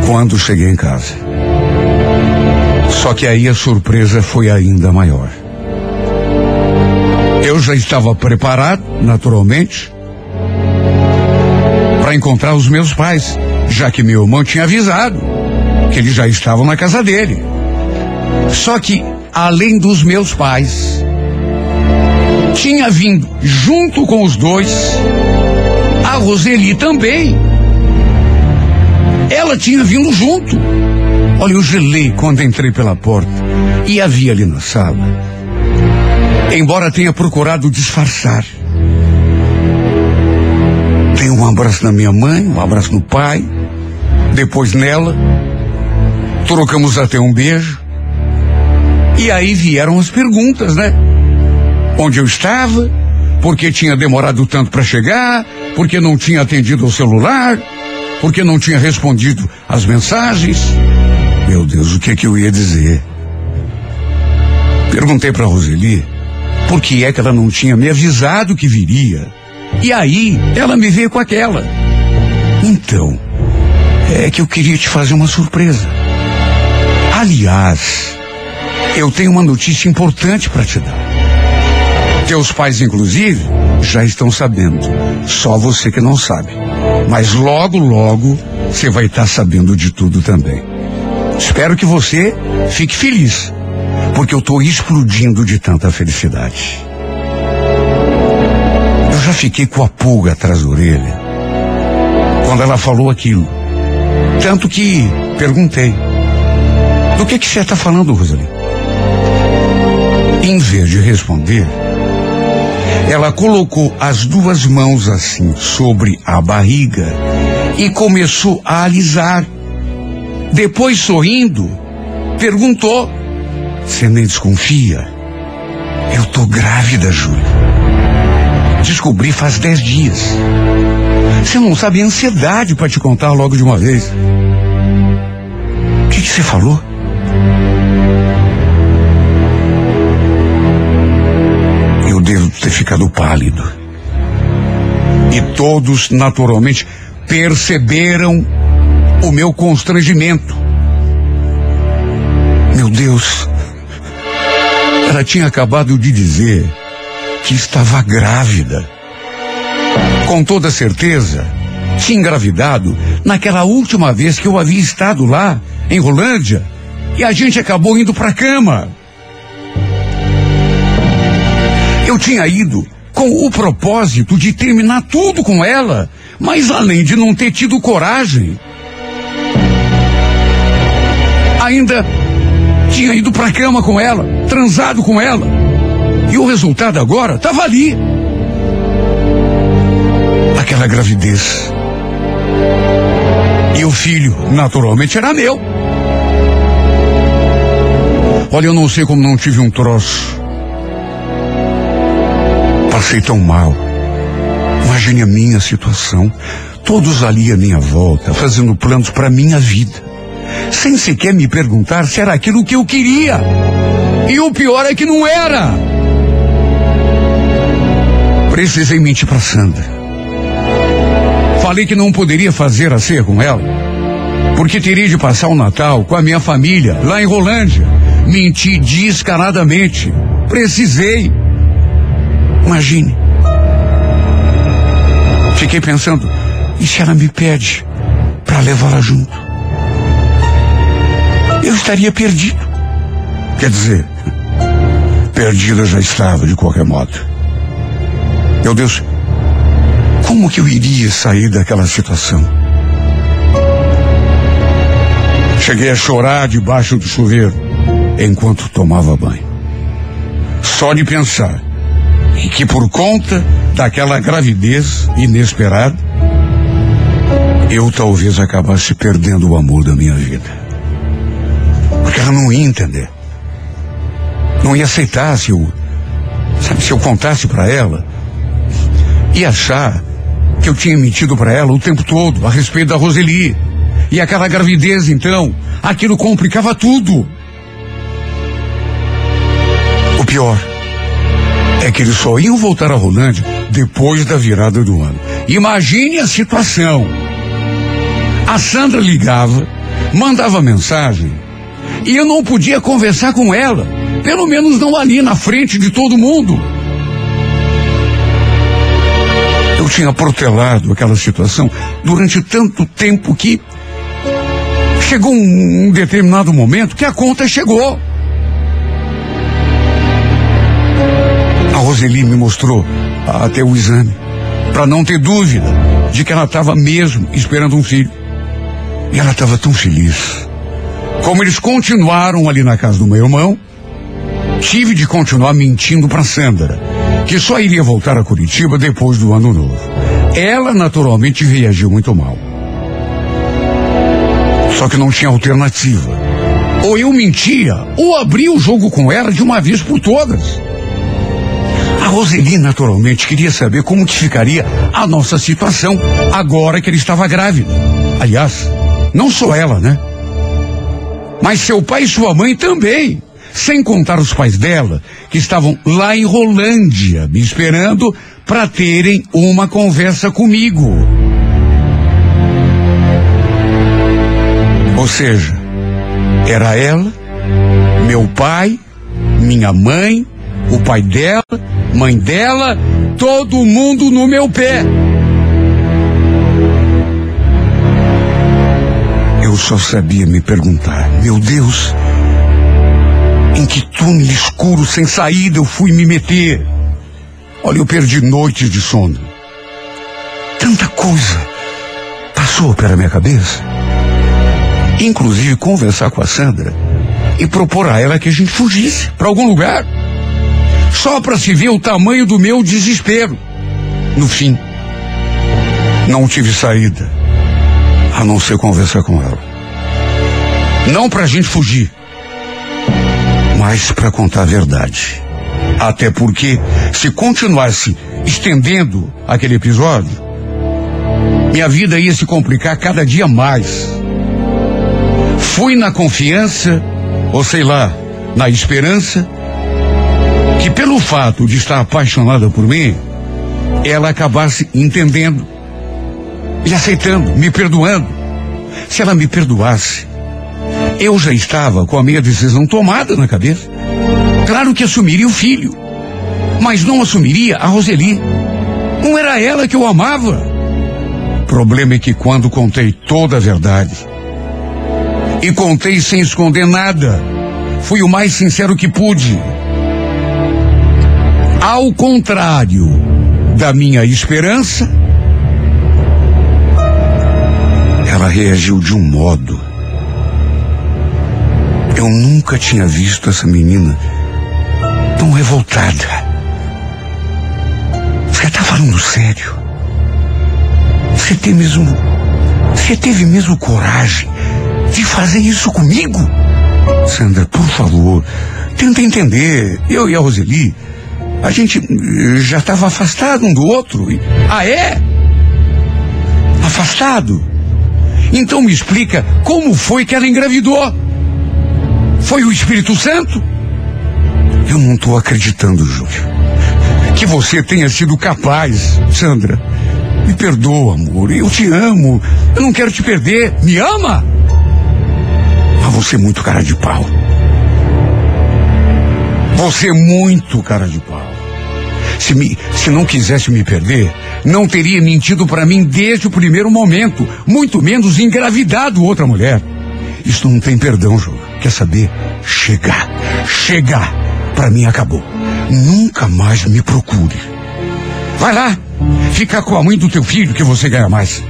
quando cheguei em casa. Só que aí a surpresa foi ainda maior. Eu já estava preparado, naturalmente, para encontrar os meus pais, já que meu irmão tinha avisado que eles já estavam na casa dele. Só que, além dos meus pais, tinha vindo junto com os dois a Roseli também. Ela tinha vindo junto. Olha, eu gelei quando entrei pela porta e havia ali na sala. Embora tenha procurado disfarçar. Dei um abraço na minha mãe, um abraço no pai, depois nela. Trocamos até um beijo. E aí vieram as perguntas, né? Onde eu estava, por que tinha demorado tanto para chegar, por que não tinha atendido ao celular, por que não tinha respondido às mensagens. Meu Deus, o que é que eu ia dizer? Perguntei para Roseli por que é que ela não tinha me avisado que viria. E aí, ela me veio com aquela. Então, é que eu queria te fazer uma surpresa. Aliás, eu tenho uma notícia importante para te dar. Teus pais, inclusive, já estão sabendo. Só você que não sabe. Mas logo, logo, você vai estar sabendo de tudo também. Espero que você fique feliz, porque eu estou explodindo de tanta felicidade. Eu já fiquei com a pulga atrás da orelha quando ela falou aquilo. Tanto que perguntei: Do que que você está falando, Rosalie? Em vez de responder, ela colocou as duas mãos assim sobre a barriga e começou a alisar. Depois, sorrindo, perguntou: Você nem desconfia? Eu tô grávida, Júlia. Descobri faz dez dias. Você não sabe a ansiedade para te contar logo de uma vez. O que que você falou? Eu devo ter ficado pálido. E todos, naturalmente, perceberam o meu constrangimento. Meu Deus, ela tinha acabado de dizer que estava grávida. Com toda certeza, tinha engravidado naquela última vez que eu havia estado lá, em Rolândia, e a gente acabou indo para a cama. Eu tinha ido com o propósito de terminar tudo com ela, mas além de não ter tido coragem, ainda tinha ido para a cama com ela, transado com ela. E o resultado agora estava ali. Aquela gravidez. E o filho, naturalmente, era meu. Olha, eu não sei como não tive um troço. Passei tão mal. Imagine a minha situação. Todos ali à minha volta, fazendo planos para minha vida. Sem sequer me perguntar se era aquilo que eu queria. E o pior é que não era. Precisei mentir para Sandra. Falei que não poderia fazer a ceia com ela, porque teria de passar o Natal com a minha família lá em Rolândia. Menti descaradamente. Precisei. Imagine. Fiquei pensando, e se ela me pede para levá-la junto? Eu estaria perdido. Quer dizer, perdida já estava de qualquer modo. Meu Deus, como que eu iria sair daquela situação? Cheguei a chorar debaixo do chuveiro enquanto tomava banho. Só de pensar em que por conta daquela gravidez inesperada, eu talvez acabasse perdendo o amor da minha vida. Porque ela não ia entender. não ia aceitar se eu, sabe, se eu contasse para ela. Ia achar que eu tinha mentido para ela o tempo todo a respeito da Roseli. E aquela gravidez, então, aquilo complicava tudo. O pior é que eles só iam voltar a Rolândia depois da virada do ano. Imagine a situação. A Sandra ligava, mandava mensagem, e eu não podia conversar com ela, pelo menos não ali na frente de todo mundo. Eu tinha protelado aquela situação durante tanto tempo que chegou um, um determinado momento que a conta chegou. A Roseli me mostrou até o exame, para não ter dúvida de que ela estava mesmo esperando um filho. E ela estava tão feliz. Como eles continuaram ali na casa do meu irmão, tive de continuar mentindo para Sandra, que só iria voltar a Curitiba depois do ano novo. Ela naturalmente reagiu muito mal. Só que não tinha alternativa. Ou eu mentia, ou abria o jogo com ela de uma vez por todas. A Roseli naturalmente queria saber como que ficaria a nossa situação agora que ele estava grávida. Aliás, não só ela, né? Mas seu pai e sua mãe também. Sem contar os pais dela, que estavam lá em Rolândia, me esperando para terem uma conversa comigo. Ou seja, era ela, meu pai, minha mãe, o pai dela, mãe dela, todo mundo no meu pé. Só sabia me perguntar, meu Deus, em que túnel escuro sem saída eu fui me meter? Olha, eu perdi noites de sono. Tanta coisa passou pela minha cabeça. Inclusive conversar com a Sandra e propor a ela que a gente fugisse para algum lugar. Só para se ver o tamanho do meu desespero. No fim, não tive saída a não ser conversar com ela. Não para a gente fugir, mas para contar a verdade. Até porque, se continuasse estendendo aquele episódio, minha vida ia se complicar cada dia mais. Fui na confiança, ou sei lá, na esperança, que pelo fato de estar apaixonada por mim, ela acabasse entendendo e aceitando, me perdoando. Se ela me perdoasse, eu já estava com a minha decisão tomada na cabeça. Claro que assumiria o filho, mas não assumiria a Roseli. Não era ela que eu amava. O problema é que quando contei toda a verdade, e contei sem esconder nada, fui o mais sincero que pude. Ao contrário da minha esperança, ela reagiu de um modo. Eu nunca tinha visto essa menina tão revoltada. Você está falando sério? Você tem mesmo. Você teve mesmo coragem de fazer isso comigo? Sandra, por favor, tenta entender. Eu e a Roseli, a gente já estava afastado um do outro. E... Ah, é? Afastado? Então me explica como foi que ela engravidou? Foi o Espírito Santo? Eu não estou acreditando, Júlio. Que você tenha sido capaz, Sandra. Me perdoa, amor. Eu te amo. Eu não quero te perder. Me ama? Mas você é muito cara de pau. Você é muito cara de pau. Se, me, se não quisesse me perder, não teria mentido para mim desde o primeiro momento, muito menos engravidado outra mulher. Isso não tem perdão, Júlio. Quer saber? Chegar. Chegar. Para mim acabou. Nunca mais me procure. Vai lá. Fica com a mãe do teu filho que você ganha mais.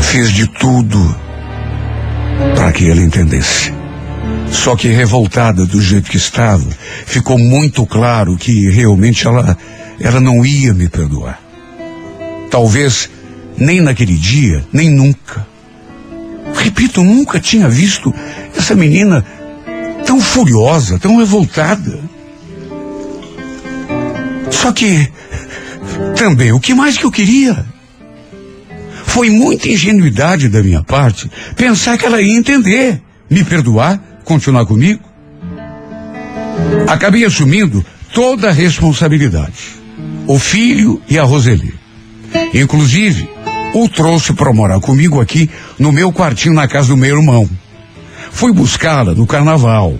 Fiz de tudo para que ele entendesse. Só que revoltada do jeito que estava, ficou muito claro que realmente ela, ela não ia me perdoar. Talvez nem naquele dia, nem nunca. Repito, nunca tinha visto essa menina tão furiosa, tão revoltada. Só que, também, o que mais que eu queria? Foi muita ingenuidade da minha parte pensar que ela ia entender, me perdoar, continuar comigo. Acabei assumindo toda a responsabilidade. O filho e a Roseli. Inclusive, o trouxe para morar comigo aqui no meu quartinho na casa do meu irmão. Fui buscá-la no carnaval.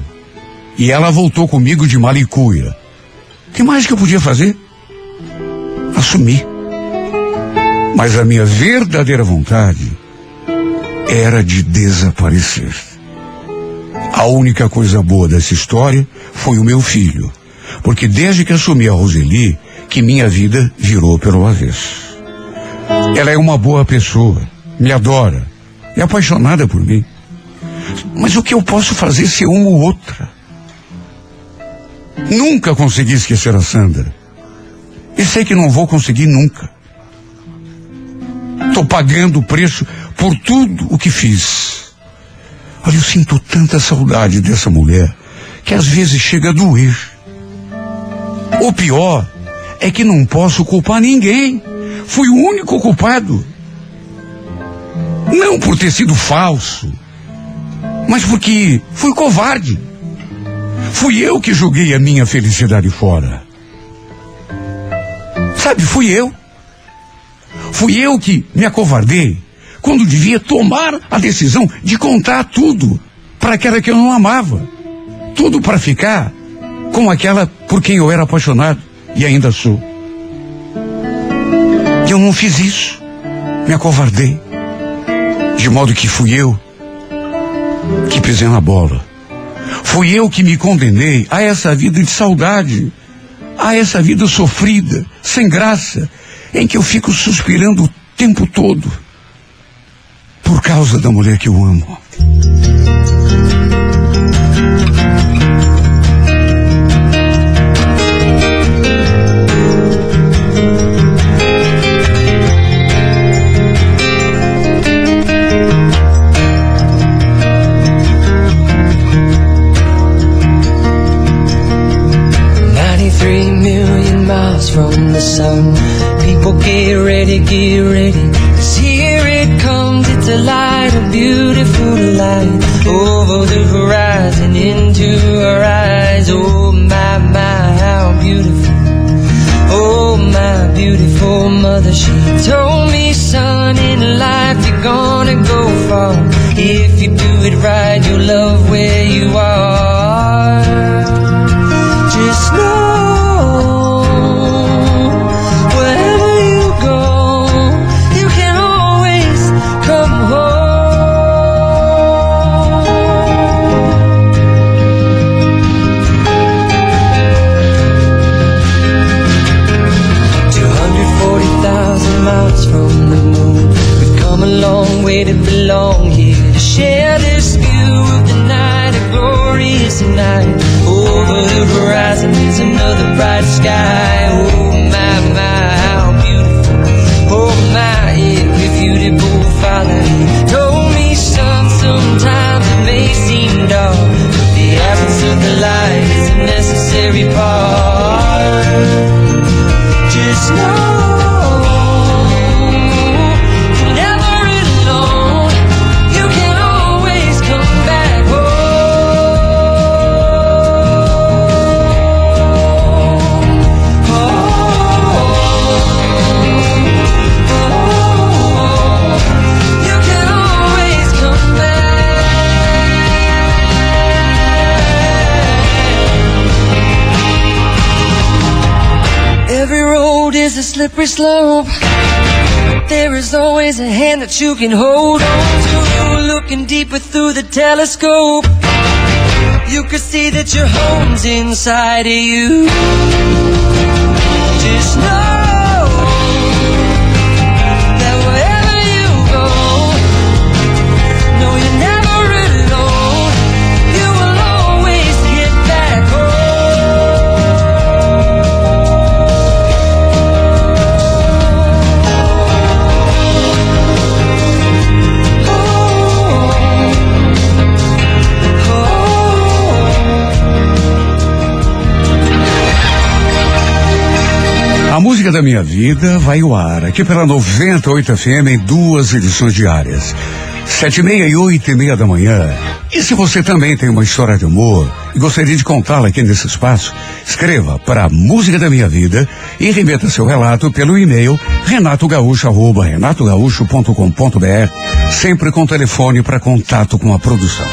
E ela voltou comigo de malicuia. O que mais que eu podia fazer? Assumir. Mas a minha verdadeira vontade era de desaparecer. A única coisa boa dessa história foi o meu filho, porque desde que assumi a Roseli, que minha vida virou pelo avesso. Ela é uma boa pessoa, me adora, é apaixonada por mim. Mas o que eu posso fazer se uma ou outra? Nunca consegui esquecer a Sandra. E sei que não vou conseguir nunca. Estou pagando o preço por tudo o que fiz. Olha, eu sinto tanta saudade dessa mulher que às vezes chega a doer. O pior é que não posso culpar ninguém. Fui o único culpado. Não por ter sido falso, mas porque fui covarde. Fui eu que joguei a minha felicidade fora. Sabe, fui eu. Fui eu que me acovardei quando devia tomar a decisão de contar tudo para aquela que eu não amava. Tudo para ficar com aquela por quem eu era apaixonado e ainda sou. E eu não fiz isso. Me acovardei. De modo que fui eu que pisei na bola. Fui eu que me condenei a essa vida de saudade, a essa vida sofrida, sem graça, em que eu fico suspirando o tempo todo por causa da mulher que eu amo. 93 million miles from the sun. People get ready, get ready. A light, a beautiful light. Over the horizon, into our eyes. Oh my, my, how beautiful. Oh my beautiful mother, she told me, son, in life you're gonna go far. If you do it right, you'll love where you are. Just know belong here to share this view of the night, a glorious night. Over the horizon is another bright sky. Slope. But there is always a hand that you can hold on to. Looking deeper through the telescope, you can see that your home's inside of you. Just know música da minha vida vai ao ar aqui pela 98 FM em duas edições diárias. Sete e meia e oito e meia da manhã. E se você também tem uma história de humor e gostaria de contá-la aqui nesse espaço, escreva para Música da Minha Vida e remeta seu relato pelo e-mail renatogaúcho.com.br, sempre com telefone para contato com a produção.